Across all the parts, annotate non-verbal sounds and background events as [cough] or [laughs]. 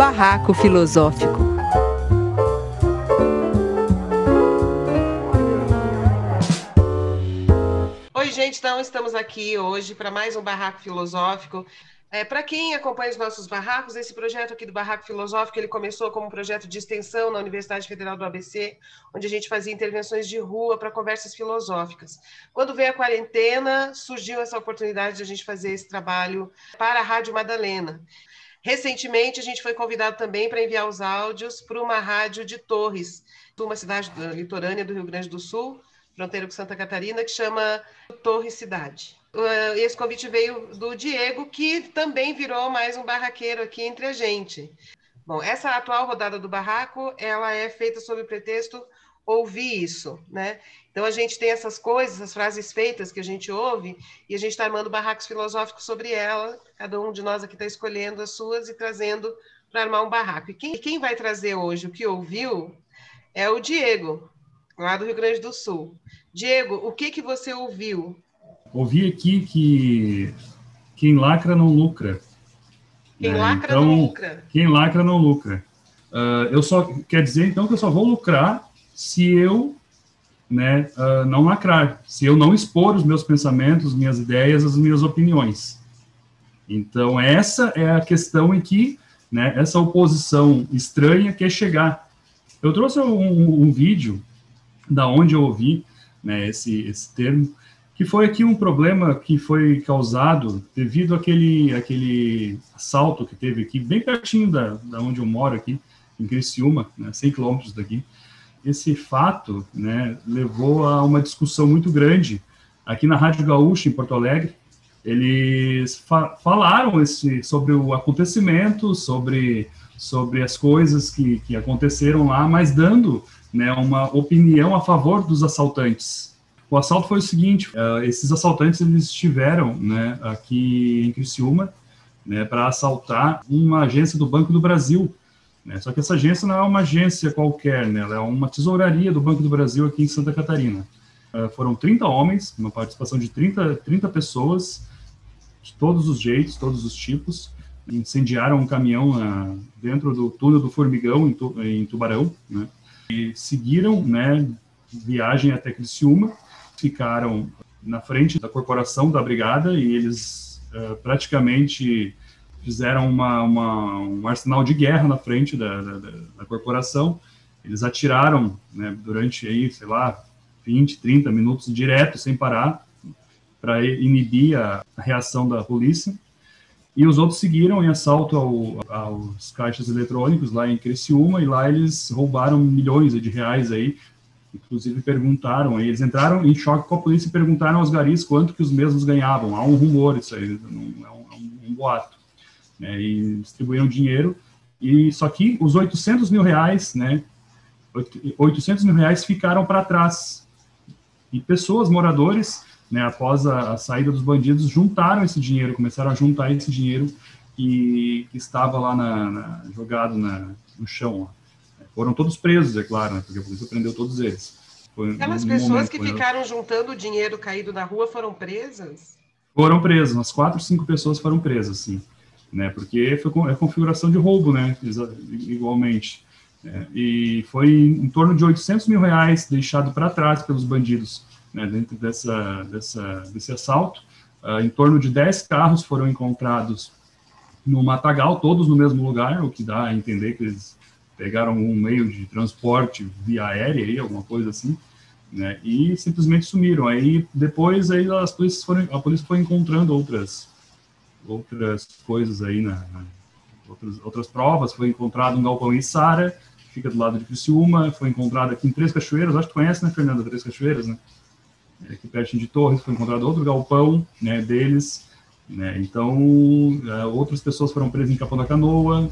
Barraco Filosófico. Oi, gente, então estamos aqui hoje para mais um Barraco Filosófico. É, Para quem acompanha os nossos barracos, esse projeto aqui do Barraco Filosófico, ele começou como um projeto de extensão na Universidade Federal do ABC, onde a gente fazia intervenções de rua para conversas filosóficas. Quando veio a quarentena, surgiu essa oportunidade de a gente fazer esse trabalho para a Rádio Madalena. Recentemente, a gente foi convidado também para enviar os áudios para uma rádio de Torres, uma cidade litorânea do Rio Grande do Sul, fronteira com Santa Catarina, que chama Torres Cidade. Esse convite veio do Diego, que também virou mais um barraqueiro aqui entre a gente. Bom, essa atual rodada do barraco, ela é feita sob o pretexto ouvir isso, né? Então a gente tem essas coisas, essas frases feitas que a gente ouve, e a gente está armando barracos filosóficos sobre ela. Cada um de nós aqui está escolhendo as suas e trazendo para armar um barraco. E quem, quem vai trazer hoje o que ouviu é o Diego, lá do Rio Grande do Sul. Diego, o que que você ouviu ouvi aqui que quem lacra não lucra. Quem né? lacra então, não lucra. Quem lacra não lucra. Uh, eu só quer dizer então que eu só vou lucrar se eu né, uh, não lacrar, se eu não expor os meus pensamentos, minhas ideias, as minhas opiniões. Então essa é a questão em que né, essa oposição estranha quer chegar. Eu trouxe um, um vídeo da onde eu ouvi né, esse, esse termo que foi aqui um problema que foi causado devido àquele, àquele assalto que teve aqui, bem pertinho da, da onde eu moro aqui, em Criciúma, né, 100 quilômetros daqui. Esse fato né, levou a uma discussão muito grande aqui na Rádio Gaúcha, em Porto Alegre. Eles fa falaram esse, sobre o acontecimento, sobre, sobre as coisas que, que aconteceram lá, mas dando né, uma opinião a favor dos assaltantes o assalto foi o seguinte: uh, esses assaltantes eles estiveram né, aqui em Criciúma né, para assaltar uma agência do Banco do Brasil. Né? Só que essa agência não é uma agência qualquer, né? ela é uma tesouraria do Banco do Brasil aqui em Santa Catarina. Uh, foram 30 homens, uma participação de 30, 30 pessoas, de todos os jeitos, todos os tipos. Incendiaram um caminhão uh, dentro do túnel do Formigão, em, tu, em Tubarão, né? e seguiram né, viagem até Criciúma ficaram na frente da corporação da brigada e eles uh, praticamente fizeram uma, uma, um arsenal de guerra na frente da, da, da corporação. Eles atiraram né, durante aí, sei lá, 20, 30 minutos direto, sem parar, para inibir a, a, reação da polícia. E os outros seguiram em assalto ao, aos caixas eletrônicos lá em Criciúma, e lá eles roubaram milhões de reais aí, Inclusive perguntaram, eles entraram em choque com a polícia e perguntaram aos garis quanto que os mesmos ganhavam. Há um rumor isso aí, é é um, um boato. Né? E distribuíram dinheiro. E só que os 800 mil reais, né? 800 mil reais ficaram para trás. E pessoas, moradores, né, após a, a, saída dos bandidos, juntaram esse dinheiro, começaram a juntar esse dinheiro que, que estava lá na, na, jogado na, no chão. Lá. Foram todos presos, é claro, né, porque a polícia prendeu todos eles. Foi Aquelas pessoas momento, que ficaram juntando dinheiro caído na rua foram presas? Foram presas, umas quatro, cinco pessoas foram presas, sim. Né, porque foi é configuração de roubo, né, igualmente. É, e foi em torno de 800 mil reais deixado para trás pelos bandidos né, dentro dessa, dessa, desse assalto. Uh, em torno de 10 carros foram encontrados no Matagal, todos no mesmo lugar, o que dá a entender que eles pegaram um meio de transporte via aérea, aí, alguma coisa assim, né, e simplesmente sumiram. Aí depois aí as polícias foram, a polícia foi encontrando outras outras coisas aí na, na outras, outras provas. Foi encontrado um galpão em Sara, que fica do lado de Criciúma. Foi encontrado aqui em Três Cachoeiras. Acho que conhece, né, Fernanda? Três Cachoeiras, né? É, aqui perto de Torres foi encontrado outro galpão, né, deles. Né? Então, uh, outras pessoas foram presas em Capão da Canoa,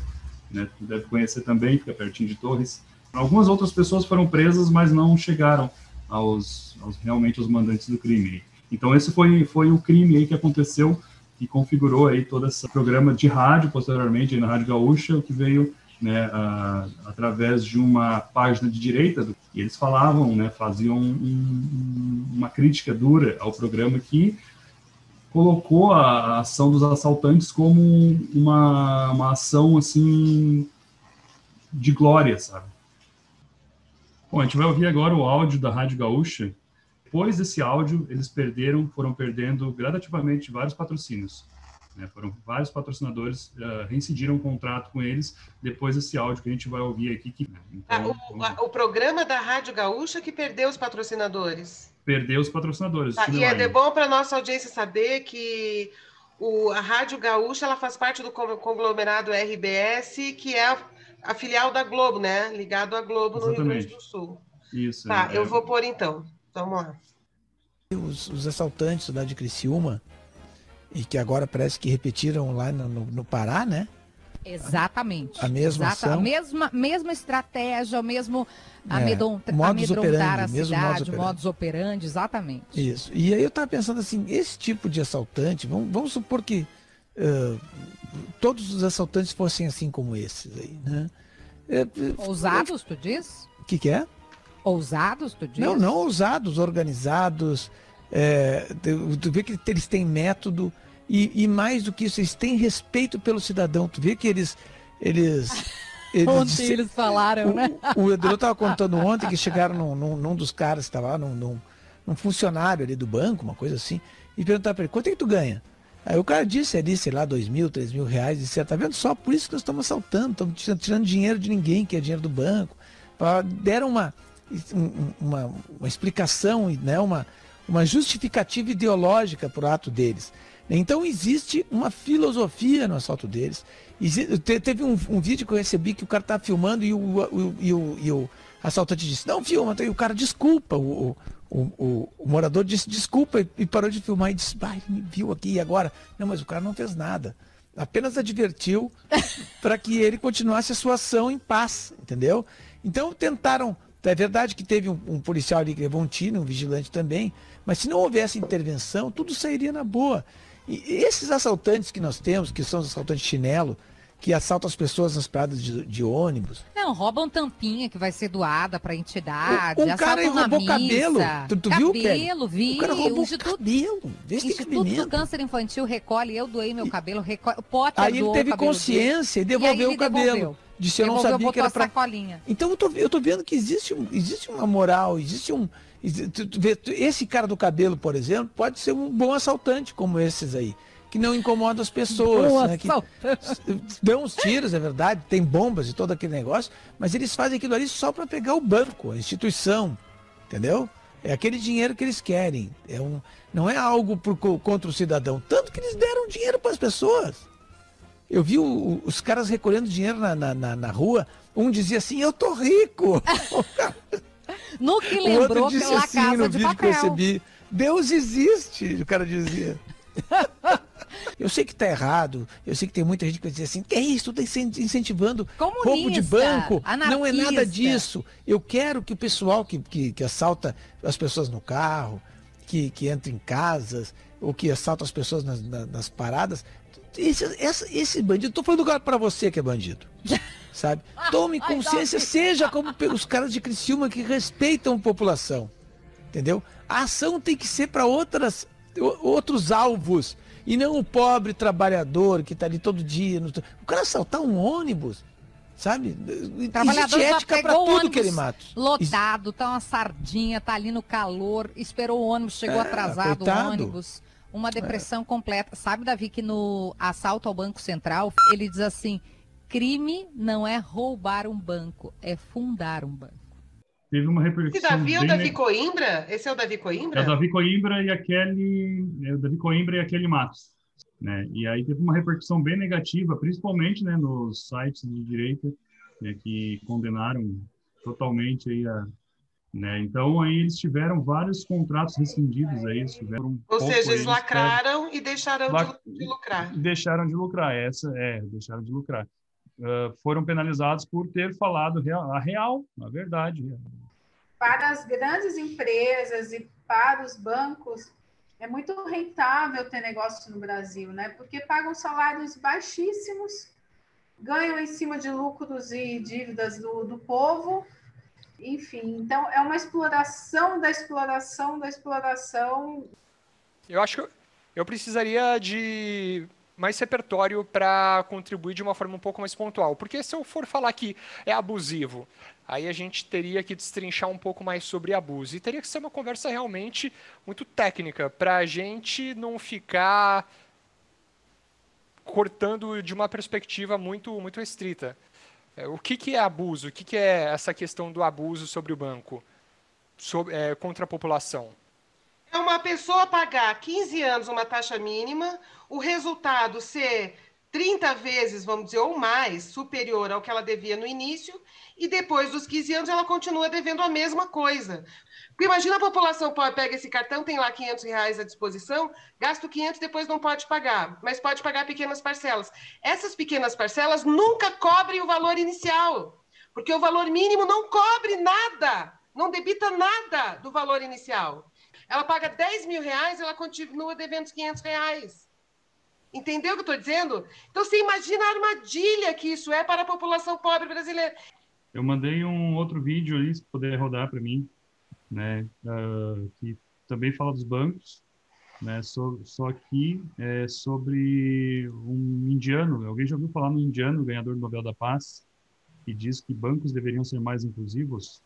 né, deve conhecer também, fica pertinho de Torres. Algumas outras pessoas foram presas, mas não chegaram aos, aos realmente aos mandantes do crime. Então esse foi foi o crime aí que aconteceu e configurou aí todo esse programa de rádio posteriormente na Rádio Gaúcha, que veio né, a, através de uma página de direita, do, e eles falavam, né, faziam um, uma crítica dura ao programa que colocou a, ação dos assaltantes como uma, uma ação assim de glória, sabe? Bom, a gente vai ouvir agora o áudio da Rádio Gaúcha. Depois desse áudio, eles perderam, foram perdendo gradativamente vários patrocínios. Né? Foram vários patrocinadores uh, reincidiram o contrato com eles depois desse áudio que a gente vai ouvir aqui. Que, então, ah, o, o, programa da Rádio Gaúcha que perdeu os patrocinadores. Perdeu os patrocinadores. Tá, e é bom para nossa audiência saber que o, a Rádio Gaúcha ela faz parte do conglomerado RBS, que é a, a filial da Globo, né? Ligado à Globo Exatamente. no Rio Grande do Sul. Isso. Tá, é, eu vou pôr então. Vamos lá. Os, os assaltantes lá de Criciúma, e que agora parece que repetiram lá no, no, no Pará, né? Exatamente. A mesma Exata, ação. A mesma, mesma estratégia, o mesmo é, amedrontar, amedrontar a cidade, o modus operandi, exatamente. Isso. E aí eu estava pensando assim, esse tipo de assaltante, vamos, vamos supor que uh, todos os assaltantes fossem assim como esses aí, né? É, Ousados, tu diz? O que, que é? Ousados, tu diz? Não, não ousados, organizados. É, tu vê que eles têm método e, e, mais do que isso, eles têm respeito pelo cidadão. Tu vê que eles. eles [laughs] eles, ontem eles falaram, o, né? O, o Edro estava contando ontem que chegaram num, num, num dos caras que estava lá, num, num, num, funcionário ali do banco, uma coisa assim, e perguntaram para ele, quanto é que tu ganha? Aí o cara disse ali, sei lá, dois mil, três mil reais, disse, tá vendo? Só por isso que nós estamos assaltando, estamos tirando dinheiro de ninguém, que é dinheiro do banco. Deram uma, uma, uma explicação, né, uma, uma justificativa ideológica para o ato deles. Então existe uma filosofia no assalto deles. teve um, um, vídeo que eu recebi que o cara estava filmando e o, o, e, o, e o, assaltante disse, não filma, e o cara desculpa, o, o, o morador disse desculpa e, parou de filmar e disse, ah, ele me viu aqui e agora. Não, mas o cara não fez nada. Apenas advertiu [laughs] para que ele continuasse a sua ação em paz, entendeu? Então tentaram é verdade que teve um, um, policial ali que levou um tiro, um vigilante também, mas se não houvesse intervenção, tudo sairia na boa. E esses assaltantes que nós temos, que são os assaltantes chinelo, que assaltam as pessoas nas paradas de, de, ônibus. Não, roubam tampinha que vai ser doada para entidade. O, o cara roubou cabelo. Tu, tu cabelo, viu, Cabelo, vi. O cara roubou o Instituto, cabelo. Instituto do Câncer Infantil recolhe, eu doei meu cabelo, recolhe, o pote Aí ele teve consciência dele. e devolveu e o cabelo. Devolveu. Disse, eu não sabia que era para Então eu tô, eu tô vendo que existe, existe uma moral, existe um... Esse cara do cabelo, por exemplo, pode ser um bom assaltante, como esses aí que não incomoda as pessoas. Né, que dão uns tiros, é verdade, tem bombas e todo aquele negócio, mas eles fazem aquilo ali só para pegar o banco, a instituição, entendeu? É aquele dinheiro que eles querem. É um, não é algo por, contra o cidadão. Tanto que eles deram dinheiro para as pessoas. Eu vi o, os caras recolhendo dinheiro na, na, na, na, rua. Um dizia assim, eu tô rico. [laughs] no que lembrou o outro disse assim, casa no de vídeo papel. que eu recebi, Deus existe, o cara dizia. [laughs] Eu sei que está errado, eu sei que tem muita gente que vai dizer assim, que é isso, tu está incentivando Comunista, roubo de banco. Anarquista. Não é nada disso. Eu quero que o pessoal que, que, que assalta as pessoas no carro, que, que entra em casas, ou que assalta as pessoas nas, nas, nas paradas, esse, essa, esse bandido, estou falando para você que é bandido. [laughs] Sabe? Tome consciência, seja como os caras de Criciúma que respeitam a população. Entendeu? A ação tem que ser para outras outros alvos. E não o pobre trabalhador que está ali todo dia. No... O cara assaltar um ônibus, sabe? Existe ética para tudo que ele mata. Lotado, tá uma sardinha, tá ali no calor, esperou o ônibus, chegou é, atrasado coitado. o ônibus. Uma depressão é. completa. Sabe, Davi, que no assalto ao Banco Central, ele diz assim: crime não é roubar um banco, é fundar um banco teve uma repercussão. Esse Davi é o Davi Coimbra? Esse é o Davi Coimbra? É o Davi Coimbra e aquele. É o Davi Coimbra e aquele Matos. Né? E aí teve uma repercussão bem negativa, principalmente né, nos sites de direita, né, que condenaram totalmente aí a. Né? Então aí eles tiveram vários contratos rescindidos aí, tiveram Ou seja, eles lacraram e deixaram Lac... de lucrar. Deixaram de lucrar, essa é, deixaram de lucrar. Uh, foram penalizados por ter falado a real, a verdade para as grandes empresas e para os bancos, é muito rentável ter negócio no Brasil, né? Porque pagam salários baixíssimos, ganham em cima de lucros e dívidas do, do povo, enfim. Então, é uma exploração da exploração da exploração. Eu acho que eu precisaria de mais repertório para contribuir de uma forma um pouco mais pontual. Porque se eu for falar que é abusivo, aí a gente teria que destrinchar um pouco mais sobre abuso. E teria que ser uma conversa realmente muito técnica, para a gente não ficar cortando de uma perspectiva muito, muito restrita. É, o que, que é abuso? O que, que é essa questão do abuso sobre o banco, sobre, é, contra a população? É uma pessoa pagar 15 anos uma taxa mínima, o resultado ser 30 vezes, vamos dizer, ou mais, superior ao que ela devia no início, e depois dos 15 anos ela continua devendo a mesma coisa. Porque imagina a população pega esse cartão, tem lá 500 reais à disposição, gasta o 500 depois não pode pagar, mas pode pagar pequenas parcelas. Essas pequenas parcelas nunca cobrem o valor inicial, porque o valor mínimo não cobre nada, não debita nada do valor inicial. Ela paga 10 mil reais, ela continua devendo os 500 reais. Entendeu o que eu estou dizendo? Então, você imagina a armadilha que isso é para a população pobre brasileira. Eu mandei um outro vídeo ali, se puder rodar para mim, né, uh, que também fala dos bancos, né, só, só que é sobre um indiano. Alguém já ouviu falar no indiano, ganhador do Nobel da Paz, que diz que bancos deveriam ser mais inclusivos?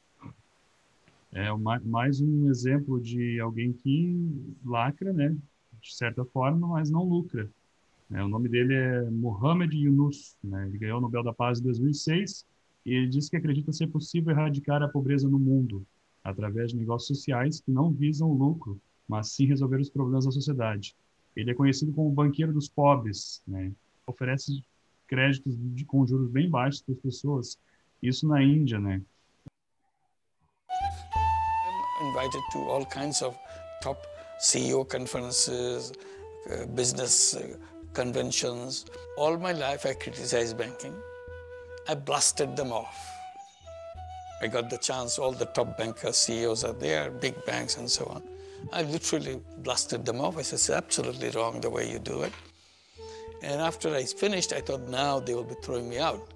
É mais um exemplo de alguém que lacra, né, de certa forma, mas não lucra. É, o nome dele é Mohamed Yunus. Né, ele ganhou o Nobel da Paz em 2006 e ele diz que acredita ser possível erradicar a pobreza no mundo através de negócios sociais que não visam o lucro, mas sim resolver os problemas da sociedade. Ele é conhecido como o banqueiro dos pobres, né? Oferece créditos de, com juros bem baixos para as pessoas. Isso na Índia, né? I'm invited to all kinds of top CEO conferences, uh, business uh, conventions. All my life I criticized banking. I blasted them off. I got the chance, all the top bankers, CEOs are there, big banks and so on. I literally blasted them off. I said, it's absolutely wrong the way you do it. And after I finished, I thought now they will be throwing me out.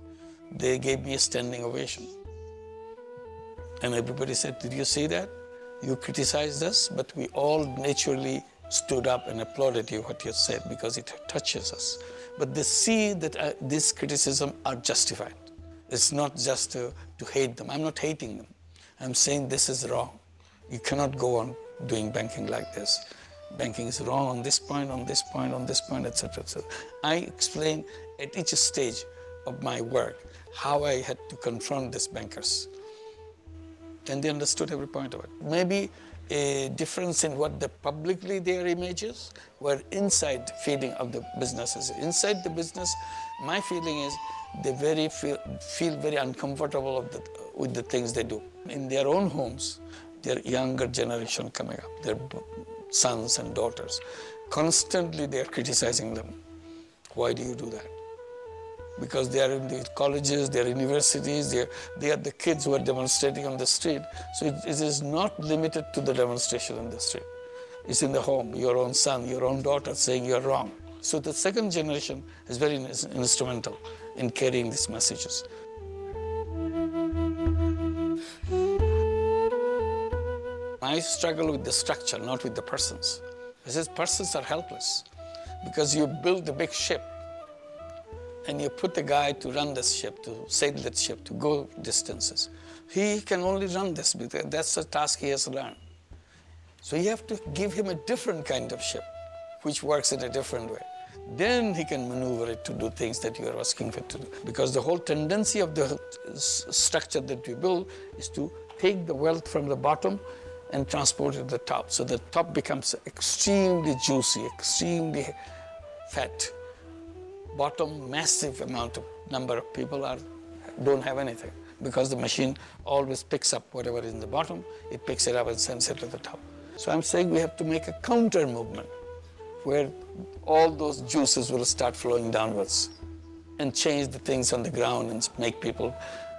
They gave me a standing ovation. And everybody said, did you see that? You criticized us, but we all naturally stood up and applauded you what you said because it touches us. But they see that uh, this criticism are justified. It's not just to, to hate them. I'm not hating them. I'm saying this is wrong. You cannot go on doing banking like this. Banking is wrong on this point, on this point, on this point, etc. etc. I explain at each stage of my work how I had to confront these bankers. And they understood every point of it. Maybe a difference in what the publicly their images were inside feeling of the businesses. Inside the business, my feeling is they very feel, feel very uncomfortable the, with the things they do. In their own homes, their younger generation coming up, their sons and daughters, constantly they are criticizing them. Why do you do that? Because they are in the colleges, they are universities, they are, they are the kids who are demonstrating on the street. So it, it is not limited to the demonstration on the street. It's in the home, your own son, your own daughter saying you're wrong. So the second generation is very instrumental in carrying these messages. I struggle with the structure, not with the persons. I says persons are helpless because you build the big ship and you put a guy to run this ship, to sail that ship, to go distances. He can only run this because that's the task he has learned. So you have to give him a different kind of ship, which works in a different way then he can maneuver it to do things that you are asking for it to do. Because the whole tendency of the structure that we build is to take the wealth from the bottom and transport it to the top. So the top becomes extremely juicy, extremely fat. Bottom, massive amount of number of people are don't have anything because the machine always picks up whatever is in the bottom, it picks it up and sends it to the top. So I'm saying we have to make a counter movement where all those juices will start flowing downwards and change the things on the ground and make people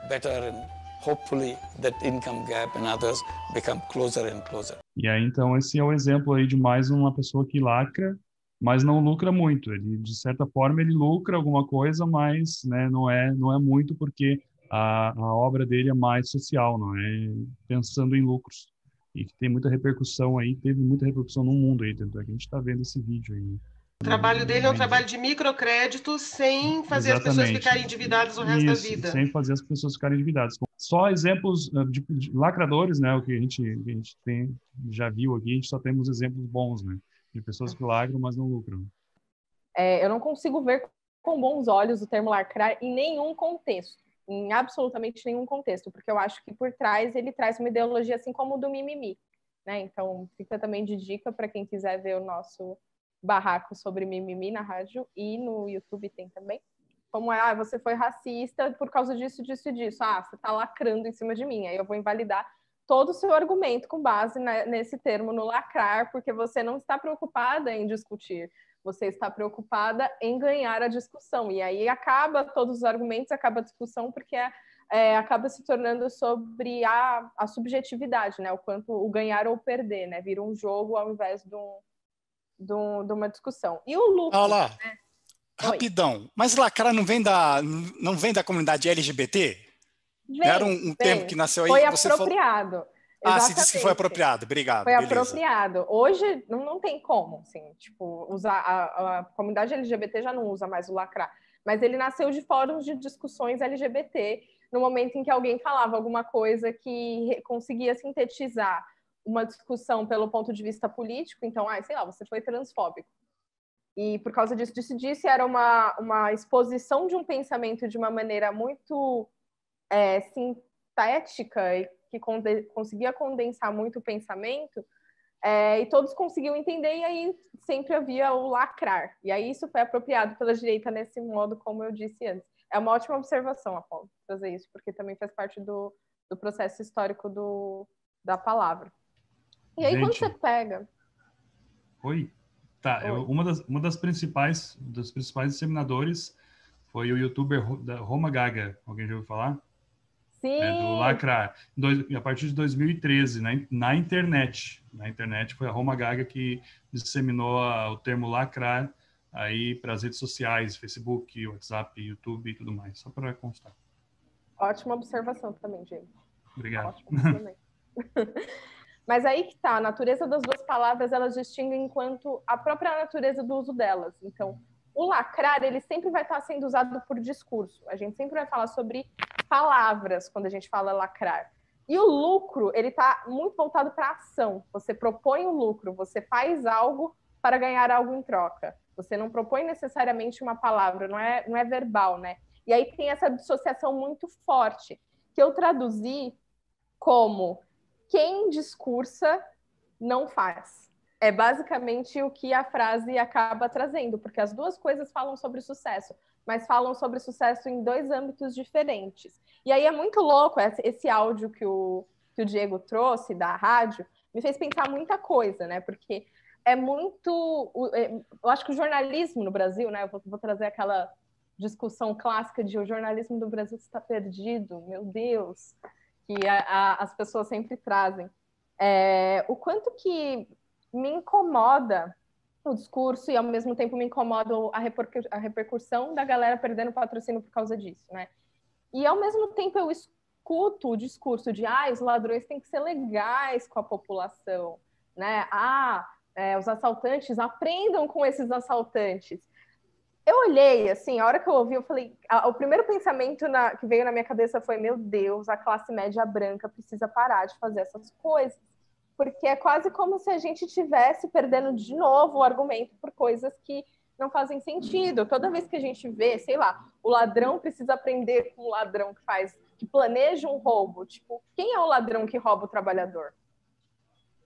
better and hopefully that income gap and others become closer and closer. Aí então esse é o exemplo aí de mais uma pessoa que lacra, mas não lucra muito. Ele de certa forma ele lucra alguma coisa, mas né, não é não é muito porque a, a obra dele é mais social, não é pensando em lucros e que tem muita repercussão aí, teve muita repercussão no mundo aí, tanto é que a gente está vendo esse vídeo aí. O trabalho dele é um trabalho de microcrédito sem fazer Exatamente. as pessoas ficarem endividadas o resto Isso, da vida. Sem fazer as pessoas ficarem endividadas. Só exemplos ah, de, de lacradores, né? O que a gente, a gente tem, já viu aqui, a gente só temos exemplos bons, né? De pessoas que lagram, mas não lucram. É, eu não consigo ver com bons olhos o termo lacrar em nenhum contexto, em absolutamente nenhum contexto, porque eu acho que por trás ele traz uma ideologia assim como o do mimimi, né? Então fica também de dica para quem quiser ver o nosso barraco sobre mimimi na rádio e no YouTube tem também. Como é, ah, você foi racista por causa disso, disso e disso. Ah, você está lacrando em cima de mim. Aí eu vou invalidar todo o seu argumento com base nesse termo no lacrar, porque você não está preocupada em discutir, você está preocupada em ganhar a discussão. E aí acaba todos os argumentos, acaba a discussão, porque é, é, acaba se tornando sobre a, a subjetividade, né? O quanto o ganhar ou perder, né? Vira um jogo ao invés de, um, de, um, de uma discussão. E o lucro. Olá. Né? Rapidão. Mas lacrar não vem da, não vem da comunidade LGBT? Era um, um termo que nasceu aí. Foi apropriado. Falou... Ah, você disse que foi apropriado, obrigado. Foi beleza. apropriado. Hoje não, não tem como, assim, tipo, usar a, a, comunidade LGBT já não usa mais o lacrar, mas ele nasceu de fóruns de discussões LGBT, no momento em que alguém falava alguma coisa que conseguia sintetizar uma discussão pelo ponto de vista político, então, ah, sei lá, você foi transfóbico. E por causa disso, disse, disse, era uma, uma exposição de um pensamento de uma maneira muito é, sintética e que conde conseguia condensar muito o pensamento, é, e todos conseguiam entender, e aí sempre havia o lacrar. E aí isso foi apropriado pela direita nesse modo, como eu disse antes. É uma ótima observação, Apolo, trazer isso, porque também faz parte do, do processo histórico do, da palavra. E aí, Gente, quando você pega. Oi? Tá, Oi. Eu, uma, das, uma das principais, dos principais disseminadores foi o youtuber Roma Gaga. Alguém já ouviu falar? Sim. Né, do Lacrar. a partir de 2013, na, na internet. Na internet foi a Roma Gaga que disseminou a, o termo lacrar aí para as redes sociais, Facebook, WhatsApp, YouTube e tudo mais, só para constar. Ótima observação também, Diego. Obrigado. [laughs] Mas aí que tá, a natureza das duas palavras, elas distinguem enquanto a própria natureza do uso delas. Então, o lacrar, ele sempre vai estar sendo usado por discurso. A gente sempre vai falar sobre palavras quando a gente fala lacrar. E o lucro, ele está muito voltado para ação. Você propõe o lucro, você faz algo para ganhar algo em troca. Você não propõe necessariamente uma palavra, não é, não é verbal, né? E aí tem essa dissociação muito forte, que eu traduzi como quem discursa não faz é basicamente o que a frase acaba trazendo, porque as duas coisas falam sobre sucesso, mas falam sobre sucesso em dois âmbitos diferentes. E aí é muito louco esse áudio que o, que o Diego trouxe da rádio, me fez pensar muita coisa, né? Porque é muito. É, eu acho que o jornalismo no Brasil, né? Eu vou, vou trazer aquela discussão clássica de o jornalismo do Brasil está perdido, meu Deus, que a, a, as pessoas sempre trazem. É, o quanto que me incomoda o discurso e ao mesmo tempo me incomoda a, repercu a repercussão da galera perdendo patrocínio por causa disso, né? E ao mesmo tempo eu escuto o discurso de ah, os ladrões têm que ser legais com a população, né? Ah, é, os assaltantes aprendam com esses assaltantes. Eu olhei, assim, a hora que eu ouvi, eu falei, a, o primeiro pensamento na, que veio na minha cabeça foi, meu Deus, a classe média branca precisa parar de fazer essas coisas porque é quase como se a gente estivesse perdendo de novo o argumento por coisas que não fazem sentido. Toda vez que a gente vê, sei lá, o ladrão precisa aprender com o ladrão que faz, que planeja um roubo. Tipo, quem é o ladrão que rouba o trabalhador?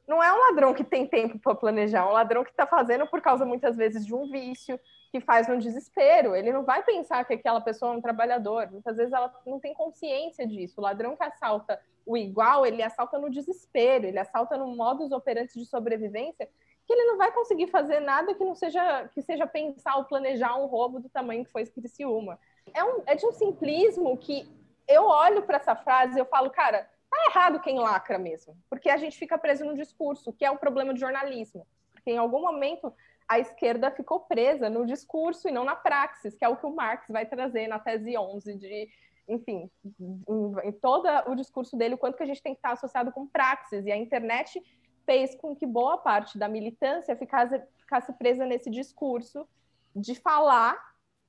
Não é um ladrão que tem tempo para planejar, é um ladrão que está fazendo por causa muitas vezes de um vício, que faz no desespero. Ele não vai pensar que aquela pessoa é um trabalhador. Muitas vezes ela não tem consciência disso. O ladrão que assalta o igual, ele assalta no desespero, ele assalta no modus operandi de sobrevivência, que ele não vai conseguir fazer nada que não seja que seja pensar ou planejar um roubo do tamanho que foi Criciúma. É, um, é de um simplismo que eu olho para essa frase e eu falo, cara, tá errado quem lacra mesmo, porque a gente fica preso no discurso, que é o problema do jornalismo. Porque em algum momento a esquerda ficou presa no discurso e não na praxis, que é o que o Marx vai trazer na tese 11 de, enfim, em, todo o discurso dele, o quanto que a gente tem que estar associado com praxis, e a internet fez com que boa parte da militância ficasse, ficasse presa nesse discurso de falar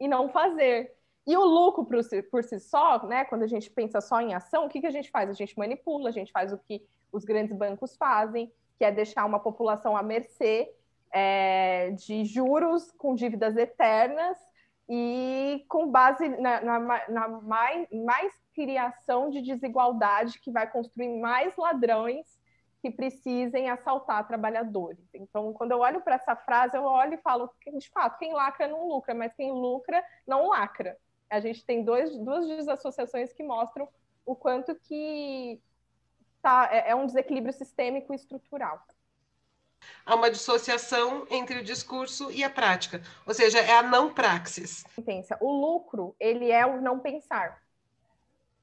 e não fazer. E o lucro por si, por si só, né, quando a gente pensa só em ação, o que, que a gente faz? A gente manipula, a gente faz o que os grandes bancos fazem, que é deixar uma população à mercê é, de juros com dívidas eternas e com base na, na, na mais, mais criação de desigualdade que vai construir mais ladrões que precisem assaltar trabalhadores. Então, quando eu olho para essa frase, eu olho e falo, de fato, quem lacra não lucra, mas quem lucra não lacra. A gente tem dois, duas desassociações que mostram o quanto que tá, é, é um desequilíbrio sistêmico e estrutural. Há uma dissociação entre o discurso e a prática, ou seja, é a não praxis. Pensa, o lucro, ele é o não pensar.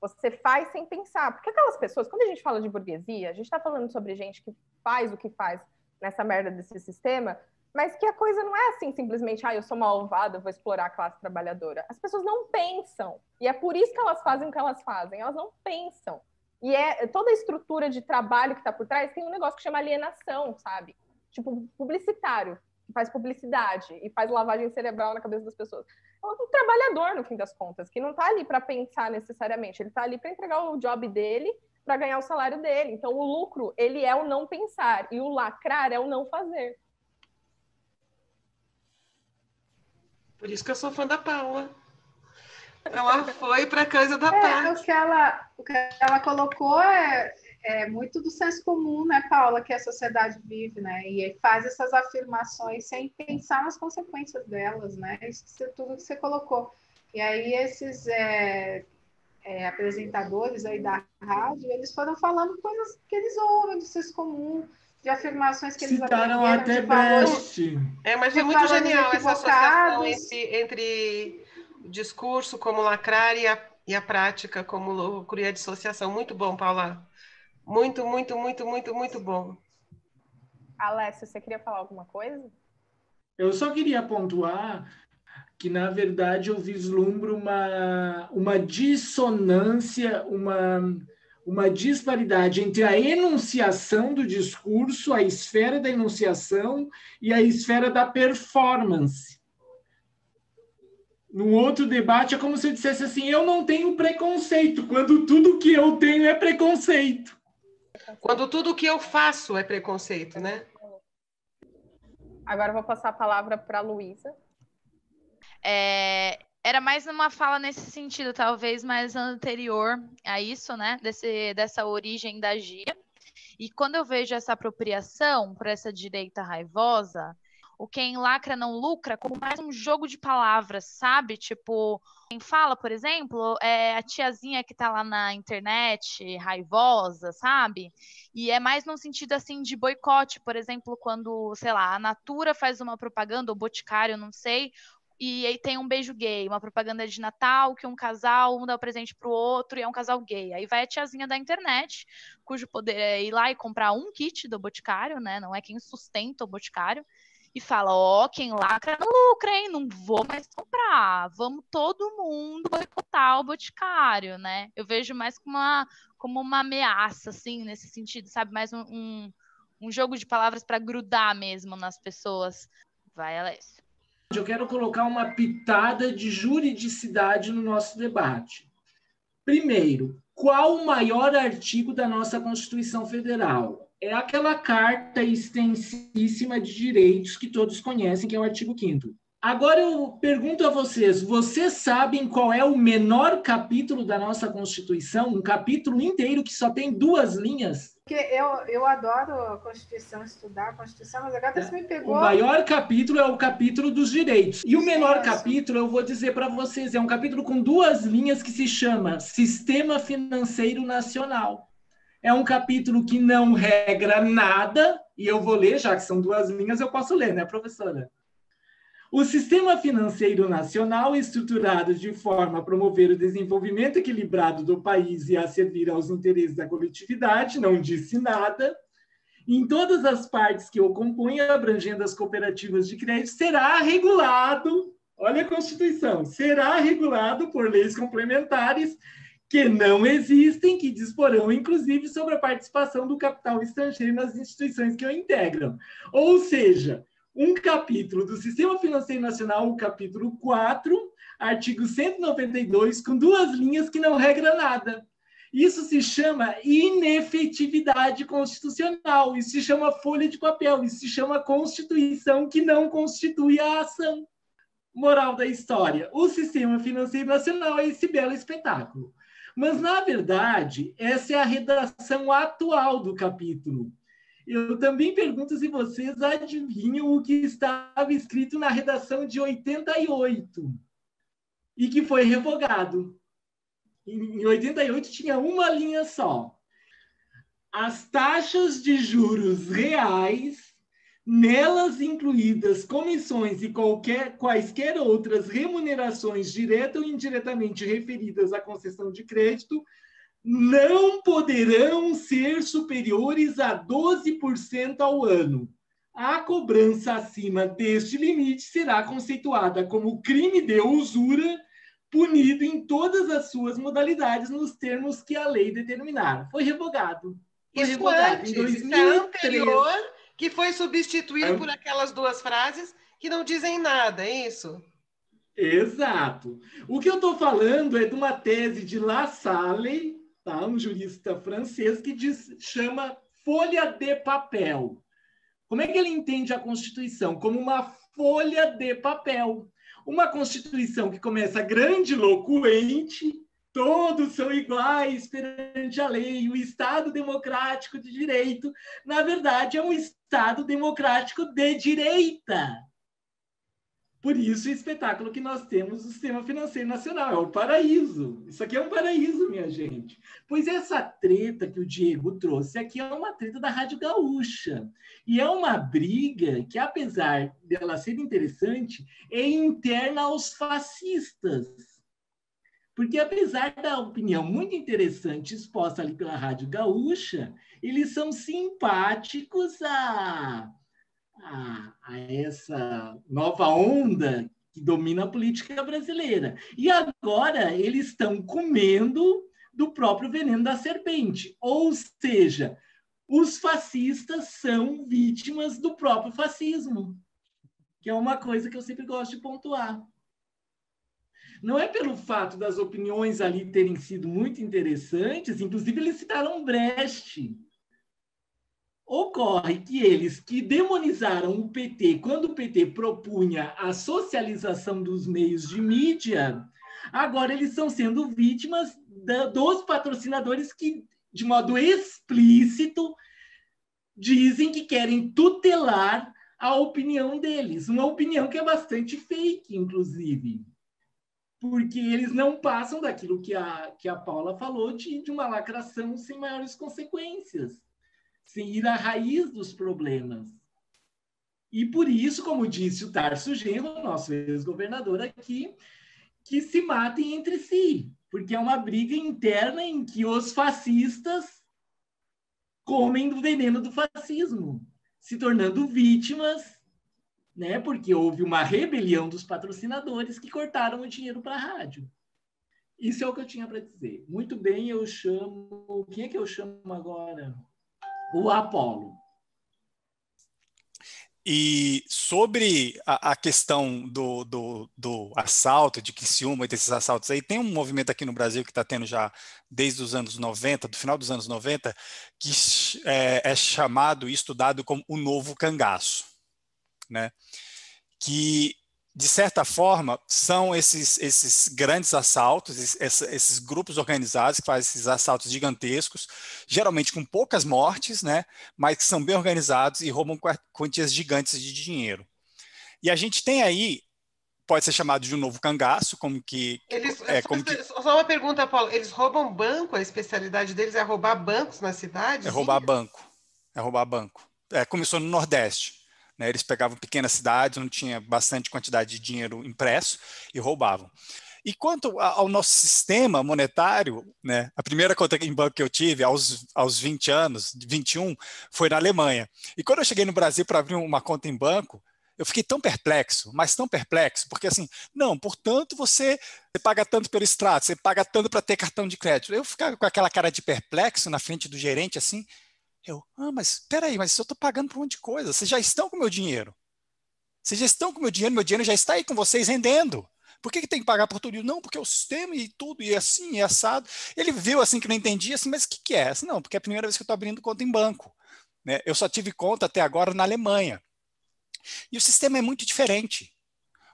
Você faz sem pensar. Porque aquelas pessoas, quando a gente fala de burguesia, a gente está falando sobre gente que faz o que faz nessa merda desse sistema, mas que a coisa não é assim simplesmente, ah, eu sou malvada, vou explorar a classe trabalhadora. As pessoas não pensam. E é por isso que elas fazem o que elas fazem. Elas não pensam. E é toda a estrutura de trabalho que está por trás tem um negócio que chama alienação, sabe? Tipo, publicitário, que faz publicidade e faz lavagem cerebral na cabeça das pessoas. É um trabalhador, no fim das contas, que não está ali para pensar necessariamente, ele está ali para entregar o job dele, para ganhar o salário dele. Então, o lucro, ele é o não pensar, e o lacrar é o não fazer. Por isso que eu sou fã da Paula. Ela foi para a coisa da é, parte. O que, ela, o que ela colocou é, é muito do senso comum, né, Paula, que a sociedade vive, né? E faz essas afirmações sem pensar nas consequências delas, né? Isso tudo que você colocou. E aí esses é, é, apresentadores aí da rádio, eles foram falando coisas que eles ouvem do senso comum, de afirmações que eles Citaram até Brecht. É, mas é muito genial essa associação entre, entre o discurso como lacrar e a, e a prática como loucura e a dissociação. Muito bom, Paula. Muito, muito, muito, muito, muito bom. Alessio, você queria falar alguma coisa? Eu só queria pontuar que, na verdade, eu vislumbro uma, uma dissonância, uma, uma disparidade entre a enunciação do discurso, a esfera da enunciação e a esfera da performance. No outro debate, é como se eu dissesse assim: eu não tenho preconceito, quando tudo que eu tenho é preconceito. Quando tudo que eu faço é preconceito, né? Agora eu vou passar a palavra para a Luísa. É, era mais uma fala nesse sentido, talvez mais anterior a isso, né? Desse, dessa origem da GIA. E quando eu vejo essa apropriação por essa direita raivosa, o quem lacra não lucra como mais um jogo de palavras, sabe? Tipo, quem fala, por exemplo, é a tiazinha que tá lá na internet, raivosa, sabe? E é mais no sentido assim de boicote, por exemplo, quando, sei lá, a Natura faz uma propaganda, ou Boticário, não sei, e aí tem um beijo gay, uma propaganda de Natal que um casal um dá o presente pro outro e é um casal gay. Aí vai a tiazinha da internet, cujo poder é ir lá e comprar um kit do Boticário, né? Não é quem sustenta o Boticário e fala: Ó, oh, quem lacra não lucra, hein? Não vou mais comprar. Vamos todo mundo boicotar o boticário, né? Eu vejo mais como uma, como uma ameaça, assim, nesse sentido, sabe? Mais um, um, um jogo de palavras para grudar mesmo nas pessoas. Vai, Alessio. Eu quero colocar uma pitada de juridicidade no nosso debate. Primeiro, qual o maior artigo da nossa Constituição Federal? É aquela carta extensíssima de direitos que todos conhecem, que é o artigo 5 Agora eu pergunto a vocês, vocês sabem qual é o menor capítulo da nossa Constituição? Um capítulo inteiro que só tem duas linhas? Porque eu, eu adoro a Constituição, estudar a Constituição, mas agora você me pegou... O maior capítulo é o capítulo dos direitos. E o menor capítulo, eu vou dizer para vocês, é um capítulo com duas linhas que se chama Sistema Financeiro Nacional. É um capítulo que não regra nada, e eu vou ler, já que são duas linhas, eu posso ler, né, professora? O sistema financeiro nacional, estruturado de forma a promover o desenvolvimento equilibrado do país e a servir aos interesses da coletividade, não disse nada. Em todas as partes que o compõem, abrangendo as cooperativas de crédito, será regulado, olha a Constituição, será regulado por leis complementares que não existem, que disporão, inclusive, sobre a participação do capital estrangeiro nas instituições que o integram. Ou seja, um capítulo do Sistema Financeiro Nacional, o capítulo 4, artigo 192, com duas linhas que não regra nada. Isso se chama inefetividade constitucional, isso se chama folha de papel, isso se chama Constituição que não constitui a ação. Moral da história: o sistema financeiro nacional é esse belo espetáculo. Mas, na verdade, essa é a redação atual do capítulo. Eu também pergunto se vocês adivinham o que estava escrito na redação de 88 e que foi revogado. Em 88 tinha uma linha só. As taxas de juros reais nelas incluídas comissões e qualquer, quaisquer outras remunerações direta ou indiretamente referidas à concessão de crédito, não poderão ser superiores a 12% ao ano. A cobrança acima deste limite será conceituada como crime de usura, punido em todas as suas modalidades nos termos que a lei determinar. Foi revogado. Foi Isso revogado antes, em 2003. Isso é anterior que foi substituído é. por aquelas duas frases que não dizem nada, é isso? Exato. O que eu estou falando é de uma tese de La Salle, tá? um jurista francês, que diz, chama folha de papel. Como é que ele entende a Constituição? Como uma folha de papel. Uma Constituição que começa grandiloquente, todos são iguais perante a lei, o Estado democrático de direito, na verdade, é um Estado democrático de direita. Por isso, o espetáculo que nós temos no sistema financeiro nacional é o paraíso. Isso aqui é um paraíso, minha gente. Pois essa treta que o Diego trouxe aqui é uma treta da Rádio Gaúcha. E é uma briga que, apesar dela ser interessante, é interna aos fascistas porque, apesar da opinião muito interessante exposta ali pela Rádio Gaúcha, eles são simpáticos a, a, a essa nova onda que domina a política brasileira. E agora eles estão comendo do próprio veneno da serpente. Ou seja, os fascistas são vítimas do próprio fascismo, que é uma coisa que eu sempre gosto de pontuar. Não é pelo fato das opiniões ali terem sido muito interessantes, inclusive eles citaram Brecht. Ocorre que eles que demonizaram o PT quando o PT propunha a socialização dos meios de mídia, agora eles estão sendo vítimas da, dos patrocinadores que, de modo explícito, dizem que querem tutelar a opinião deles. Uma opinião que é bastante fake, inclusive porque eles não passam daquilo que a, que a Paula falou, de, de uma lacração sem maiores consequências, sem ir à raiz dos problemas. E por isso, como disse o Tarso Genro, nosso ex-governador aqui, que se matem entre si, porque é uma briga interna em que os fascistas comem do veneno do fascismo, se tornando vítimas né? Porque houve uma rebelião dos patrocinadores que cortaram o dinheiro para a rádio. Isso é o que eu tinha para dizer. Muito bem, eu chamo. Quem é que eu chamo agora? O Apolo. E sobre a, a questão do, do, do, assalto, de Criciúma e desses assaltos aí, tem um movimento aqui no Brasil que está tendo já desde os anos 90, do final dos anos 90, que é, é chamado e estudado como o novo cangaço né? que de certa forma, são esses, esses grandes assaltos, esses, esses, grupos organizados que fazem esses assaltos gigantescos, geralmente com poucas mortes, né, mas que são bem organizados e roubam quantias gigantes de dinheiro. E a gente tem aí, pode ser chamado de um novo cangaço, como que... Eles, é, como que... Só uma pergunta, Paulo, eles roubam banco? A especialidade deles é roubar bancos na cidade? É roubar banco, é roubar banco. É, começou no Nordeste. Né? Eles pegavam pequenas cidades, onde tinha bastante quantidade de dinheiro impresso e roubavam. E quanto ao nosso sistema monetário, né, a primeira conta em banco que eu tive aos, aos 20 anos, 21, foi na Alemanha. E quando eu cheguei no Brasil para abrir uma conta em banco, Eu fiquei tão perplexo, mas tão perplexo, porque assim, não, portanto você, você paga tanto pelo extrato, você paga tanto para ter cartão de crédito. Eu ficava com aquela cara de perplexo na frente do gerente, assim. Eu, ah, mas peraí, mas eu estou pagando por um monte de coisa, vocês já estão com o meu dinheiro. Vocês já estão com o meu dinheiro, meu dinheiro já está aí com vocês rendendo. Por que, que tem que pagar por tudo? Não, porque o sistema e tudo, e assim, e assado. Ele viu assim que não entendia, assim, mas o que, que é? Assim, não, porque é a primeira vez que eu estou abrindo conta em banco. Né? Eu só tive conta até agora na Alemanha. E o sistema é muito diferente.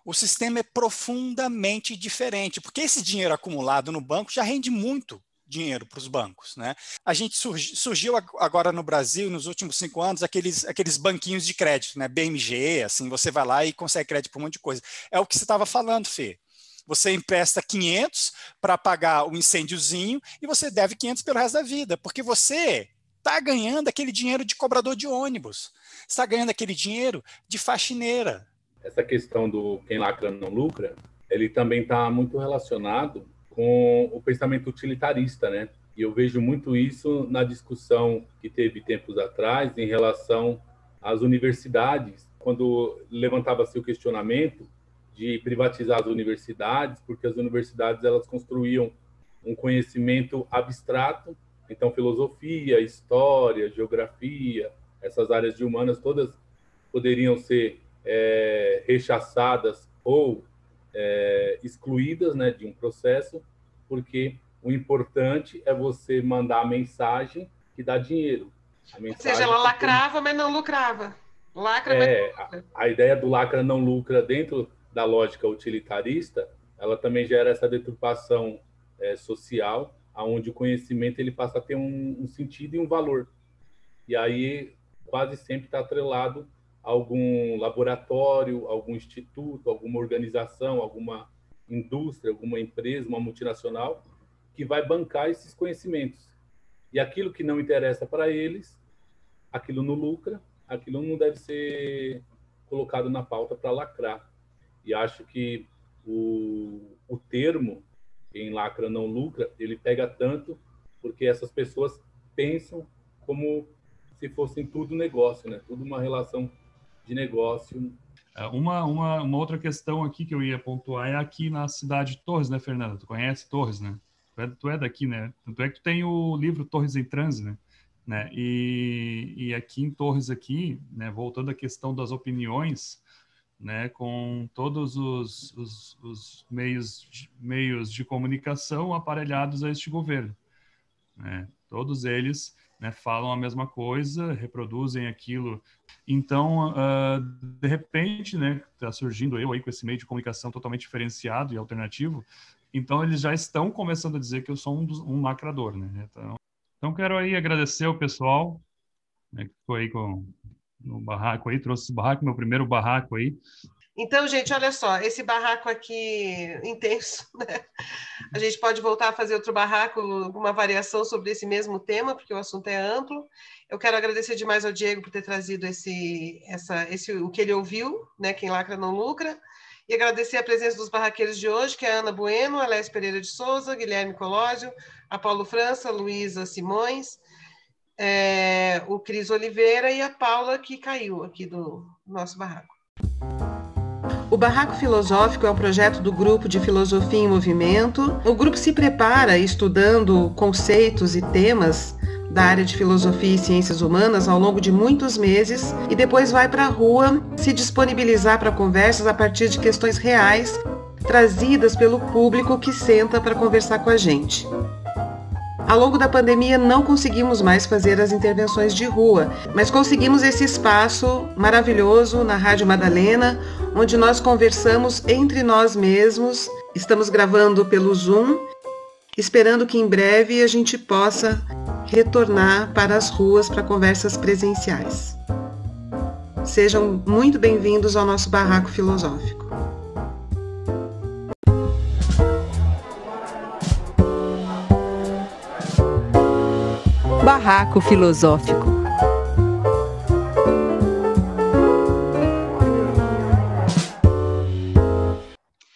O sistema é profundamente diferente, porque esse dinheiro acumulado no banco já rende muito dinheiro para os bancos. Né? A gente surgi, surgiu agora no Brasil, nos últimos cinco anos, aqueles, aqueles banquinhos de crédito, né? BMG, assim, você vai lá e consegue crédito para um monte de coisa. É o que você estava falando, Fê. Você empresta 500 para pagar um incêndiozinho e você deve 500 pelo resto da vida, porque você está ganhando aquele dinheiro de cobrador de ônibus, está ganhando aquele dinheiro de faxineira. Essa questão do quem lacra não lucra, ele também está muito relacionado com o pensamento utilitarista, né? E eu vejo muito isso na discussão que teve tempos atrás em relação às universidades, quando levantava-se o questionamento de privatizar as universidades, porque as universidades elas construíam um conhecimento abstrato então, filosofia, história, geografia, essas áreas de humanas todas poderiam ser é, rechaçadas ou é, excluídas né, de um processo, porque o importante é você mandar a mensagem que dá dinheiro. Ou seja, ela lacrava, mas não lucrava. Lacra, é, mas não lucra. A, a ideia do lacra não lucra dentro da lógica utilitarista, ela também gera essa deturpação é, social aonde o conhecimento ele passa a ter um, um sentido e um valor. E aí quase sempre está atrelado algum laboratório, algum instituto, alguma organização, alguma indústria, alguma empresa, uma multinacional que vai bancar esses conhecimentos. E aquilo que não interessa para eles, aquilo não lucra, aquilo não deve ser colocado na pauta para lacrar. E acho que o, o termo quem lacra não lucra, ele pega tanto porque essas pessoas pensam como se fossem tudo negócio, né? Tudo uma relação de negócio. É, uma, uma, uma outra questão aqui que eu ia pontuar é aqui na cidade de Torres, né, Fernanda? Tu conhece Torres, né? Tu é, tu é daqui, né? Tanto é que tu tem o livro Torres em Transe, né? né? E, e aqui em Torres, aqui, né, voltando à questão das opiniões, né, com todos os, os, os meios, de, meios de comunicação aparelhados a este governo. Né? Todos eles né, falam a mesma coisa, reproduzem aquilo. Então, uh, de repente, né, está surgindo eu aí com esse meio de comunicação totalmente diferenciado e alternativo, então eles já estão começando a dizer que eu sou um, dos, um lacrador. Né? Então, então, quero aí agradecer o pessoal né, que foi aí com, no barraco aí, trouxe esse barraco, meu primeiro barraco aí. Então, gente, olha só, esse barraco aqui intenso, [laughs] né? A gente pode voltar a fazer outro barraco, uma variação sobre esse mesmo tema, porque o assunto é amplo. Eu quero agradecer demais ao Diego por ter trazido esse, essa, esse, o que ele ouviu, né? Quem lacra não lucra. E agradecer a presença dos barraqueiros de hoje, que é a Ana Bueno, Alés Pereira de Souza, Guilherme Colósio, a Paulo França, Luísa Simões, é, o Cris Oliveira e a Paula, que caiu aqui do nosso barraco. O Barraco Filosófico é um projeto do Grupo de Filosofia em Movimento. O grupo se prepara estudando conceitos e temas da área de filosofia e ciências humanas ao longo de muitos meses e depois vai para a rua se disponibilizar para conversas a partir de questões reais trazidas pelo público que senta para conversar com a gente. Ao longo da pandemia não conseguimos mais fazer as intervenções de rua, mas conseguimos esse espaço maravilhoso na Rádio Madalena, onde nós conversamos entre nós mesmos. Estamos gravando pelo Zoom, esperando que em breve a gente possa retornar para as ruas para conversas presenciais. Sejam muito bem-vindos ao nosso barraco filosófico. Barraco Filosófico.